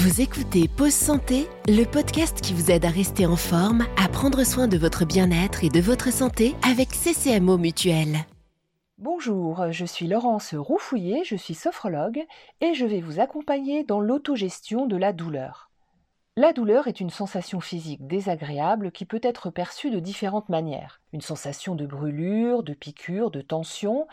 Vous écoutez Pause Santé, le podcast qui vous aide à rester en forme, à prendre soin de votre bien-être et de votre santé avec CCMO Mutuel. Bonjour, je suis Laurence Roufouillet, je suis sophrologue et je vais vous accompagner dans l'autogestion de la douleur. La douleur est une sensation physique désagréable qui peut être perçue de différentes manières. Une sensation de brûlure, de piqûre, de tension,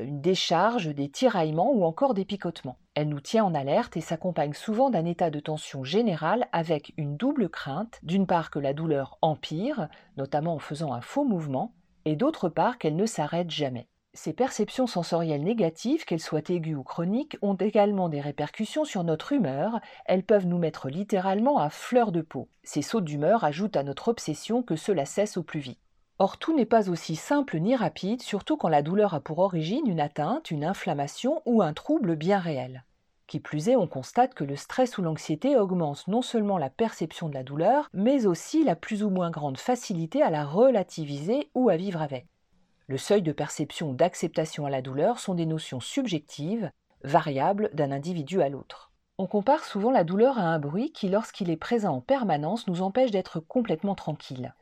une décharge, des tiraillements ou encore des picotements. Elle nous tient en alerte et s'accompagne souvent d'un état de tension générale avec une double crainte, d'une part que la douleur empire, notamment en faisant un faux mouvement, et d'autre part qu'elle ne s'arrête jamais. Ces perceptions sensorielles négatives, qu'elles soient aiguës ou chroniques, ont également des répercussions sur notre humeur, elles peuvent nous mettre littéralement à fleur de peau. Ces sautes d'humeur ajoutent à notre obsession que cela cesse au plus vite. Or tout n'est pas aussi simple ni rapide, surtout quand la douleur a pour origine une atteinte, une inflammation ou un trouble bien réel. Qui plus est, on constate que le stress ou l'anxiété augmentent non seulement la perception de la douleur, mais aussi la plus ou moins grande facilité à la relativiser ou à vivre avec. Le seuil de perception ou d'acceptation à la douleur sont des notions subjectives, variables d'un individu à l'autre. On compare souvent la douleur à un bruit qui, lorsqu'il est présent en permanence, nous empêche d'être complètement tranquille.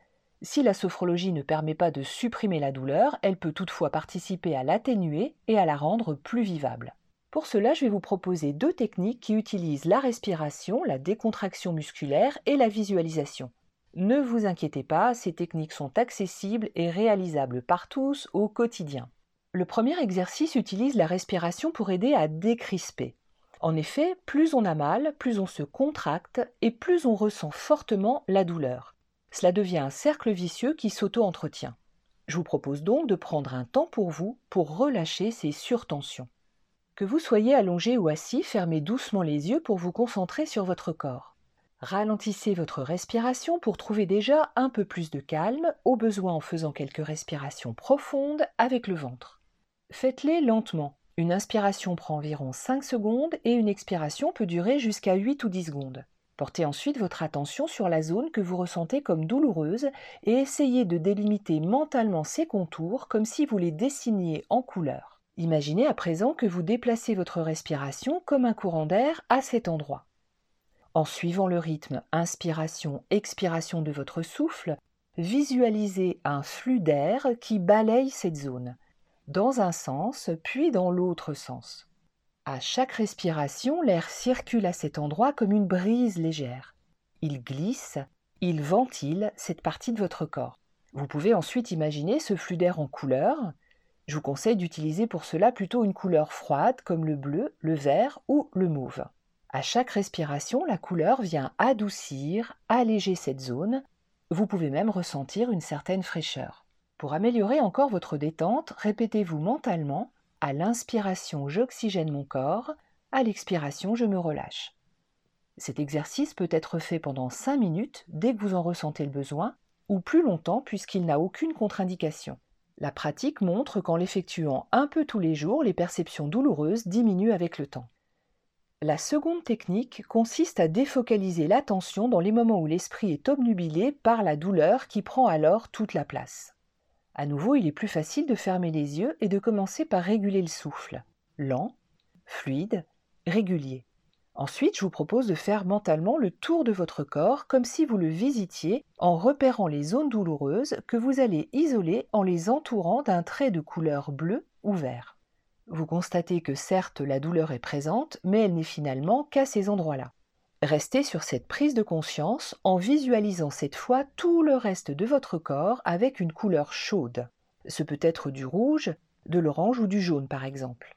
Si la sophrologie ne permet pas de supprimer la douleur, elle peut toutefois participer à l'atténuer et à la rendre plus vivable. Pour cela, je vais vous proposer deux techniques qui utilisent la respiration, la décontraction musculaire et la visualisation. Ne vous inquiétez pas, ces techniques sont accessibles et réalisables par tous au quotidien. Le premier exercice utilise la respiration pour aider à décrisper. En effet, plus on a mal, plus on se contracte et plus on ressent fortement la douleur. Cela devient un cercle vicieux qui s'auto-entretient. Je vous propose donc de prendre un temps pour vous pour relâcher ces surtensions. Que vous soyez allongé ou assis, fermez doucement les yeux pour vous concentrer sur votre corps. Ralentissez votre respiration pour trouver déjà un peu plus de calme, au besoin en faisant quelques respirations profondes avec le ventre. Faites-les lentement. Une inspiration prend environ 5 secondes et une expiration peut durer jusqu'à 8 ou 10 secondes. Portez ensuite votre attention sur la zone que vous ressentez comme douloureuse et essayez de délimiter mentalement ces contours comme si vous les dessiniez en couleur. Imaginez à présent que vous déplacez votre respiration comme un courant d'air à cet endroit. En suivant le rythme inspiration-expiration de votre souffle, visualisez un flux d'air qui balaye cette zone, dans un sens puis dans l'autre sens. À chaque respiration, l'air circule à cet endroit comme une brise légère. Il glisse, il ventile cette partie de votre corps. Vous pouvez ensuite imaginer ce flux d'air en couleur. Je vous conseille d'utiliser pour cela plutôt une couleur froide comme le bleu, le vert ou le mauve. À chaque respiration, la couleur vient adoucir, alléger cette zone. Vous pouvez même ressentir une certaine fraîcheur. Pour améliorer encore votre détente, répétez-vous mentalement à l'inspiration, j'oxygène mon corps, à l'expiration, je me relâche. Cet exercice peut être fait pendant 5 minutes dès que vous en ressentez le besoin, ou plus longtemps puisqu'il n'a aucune contre-indication. La pratique montre qu'en l'effectuant un peu tous les jours, les perceptions douloureuses diminuent avec le temps. La seconde technique consiste à défocaliser l'attention dans les moments où l'esprit est obnubilé par la douleur qui prend alors toute la place. À nouveau, il est plus facile de fermer les yeux et de commencer par réguler le souffle. Lent, fluide, régulier. Ensuite, je vous propose de faire mentalement le tour de votre corps comme si vous le visitiez en repérant les zones douloureuses que vous allez isoler en les entourant d'un trait de couleur bleue ou vert. Vous constatez que certes la douleur est présente, mais elle n'est finalement qu'à ces endroits-là. Restez sur cette prise de conscience en visualisant cette fois tout le reste de votre corps avec une couleur chaude. Ce peut être du rouge, de l'orange ou du jaune par exemple.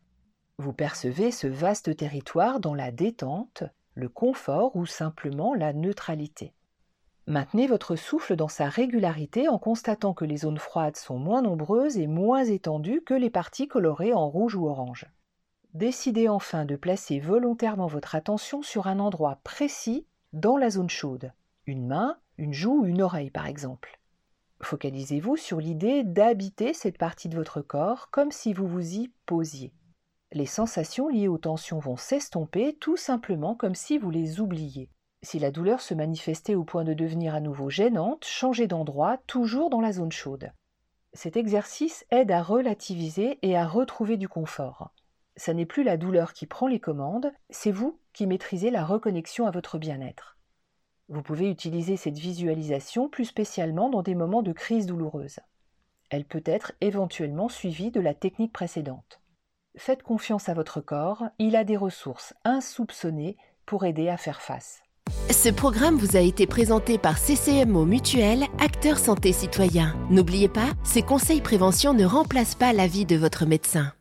Vous percevez ce vaste territoire dans la détente, le confort ou simplement la neutralité. Maintenez votre souffle dans sa régularité en constatant que les zones froides sont moins nombreuses et moins étendues que les parties colorées en rouge ou orange. Décidez enfin de placer volontairement votre attention sur un endroit précis dans la zone chaude, une main, une joue ou une oreille par exemple. Focalisez-vous sur l'idée d'habiter cette partie de votre corps comme si vous vous y posiez. Les sensations liées aux tensions vont s'estomper tout simplement comme si vous les oubliez. Si la douleur se manifestait au point de devenir à nouveau gênante, changez d'endroit, toujours dans la zone chaude. Cet exercice aide à relativiser et à retrouver du confort. ça n'est plus la douleur qui prend les commandes, c'est vous qui maîtrisez la reconnexion à votre bien-être. Vous pouvez utiliser cette visualisation plus spécialement dans des moments de crise douloureuse. Elle peut être éventuellement suivie de la technique précédente. Faites confiance à votre corps, il a des ressources insoupçonnées pour aider à faire face. Ce programme vous a été présenté par CCMO Mutuel, acteur santé citoyen. N'oubliez pas, ces conseils prévention ne remplacent pas l'avis de votre médecin.